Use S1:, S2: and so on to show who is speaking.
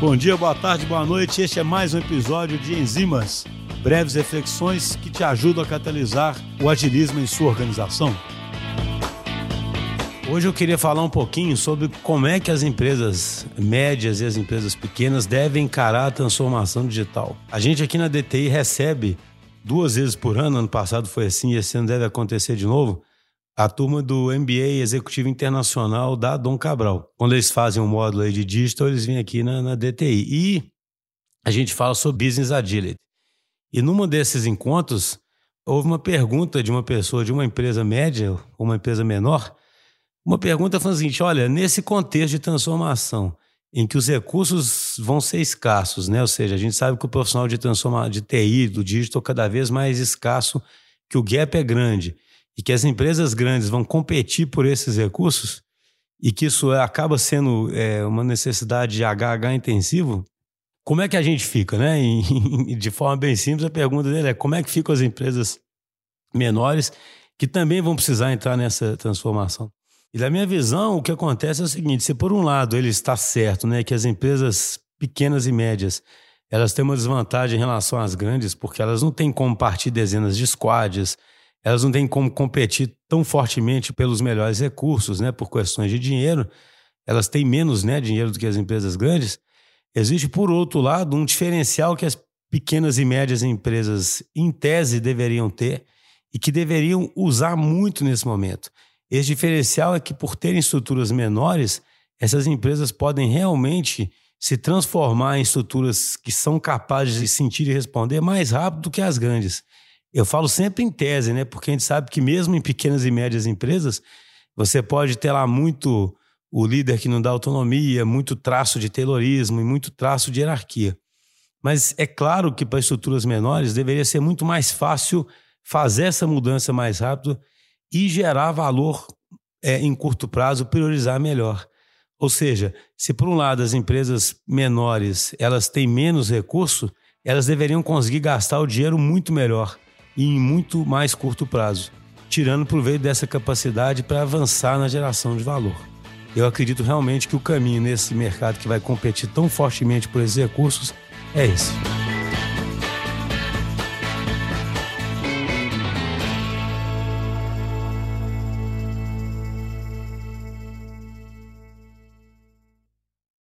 S1: Bom dia, boa tarde, boa noite. Este é mais um episódio de Enzimas, breves reflexões que te ajudam a catalisar o agilismo em sua organização. Hoje eu queria falar um pouquinho sobre como é que as empresas médias e as empresas pequenas devem encarar a transformação digital. A gente aqui na DTI recebe duas vezes por ano, ano passado foi assim e esse ano deve acontecer de novo, a turma do MBA Executivo Internacional da Dom Cabral. Quando eles fazem um módulo aí de digital, eles vêm aqui na, na DTI. E a gente fala sobre Business Agility. E numa desses encontros, houve uma pergunta de uma pessoa de uma empresa média ou uma empresa menor, uma pergunta foi a seguinte, olha, nesse contexto de transformação, em que os recursos vão ser escassos, né? Ou seja, a gente sabe que o profissional de transformação de TI, do digital, cada vez mais escasso, que o gap é grande e que as empresas grandes vão competir por esses recursos e que isso acaba sendo é, uma necessidade de HH intensivo, como é que a gente fica, né? E, de forma bem simples, a pergunta dele é como é que ficam as empresas menores que também vão precisar entrar nessa transformação. E da minha visão, o que acontece é o seguinte: se por um lado ele está certo, né, que as empresas pequenas e médias elas têm uma desvantagem em relação às grandes, porque elas não têm como partir dezenas de squads, elas não têm como competir tão fortemente pelos melhores recursos, né, por questões de dinheiro, elas têm menos né, dinheiro do que as empresas grandes. Existe, por outro lado, um diferencial que as pequenas e médias empresas, em tese, deveriam ter e que deveriam usar muito nesse momento. Esse diferencial é que, por terem estruturas menores, essas empresas podem realmente se transformar em estruturas que são capazes de sentir e responder mais rápido do que as grandes. Eu falo sempre em tese, né? Porque a gente sabe que mesmo em pequenas e médias empresas, você pode ter lá muito o líder que não dá autonomia, muito traço de taylorismo e muito traço de hierarquia. Mas é claro que para estruturas menores deveria ser muito mais fácil fazer essa mudança mais rápido e gerar valor é, em curto prazo, priorizar melhor. Ou seja, se por um lado as empresas menores elas têm menos recurso, elas deveriam conseguir gastar o dinheiro muito melhor e em muito mais curto prazo, tirando proveito dessa capacidade para avançar na geração de valor. Eu acredito realmente que o caminho nesse mercado que vai competir tão fortemente por esses recursos é esse.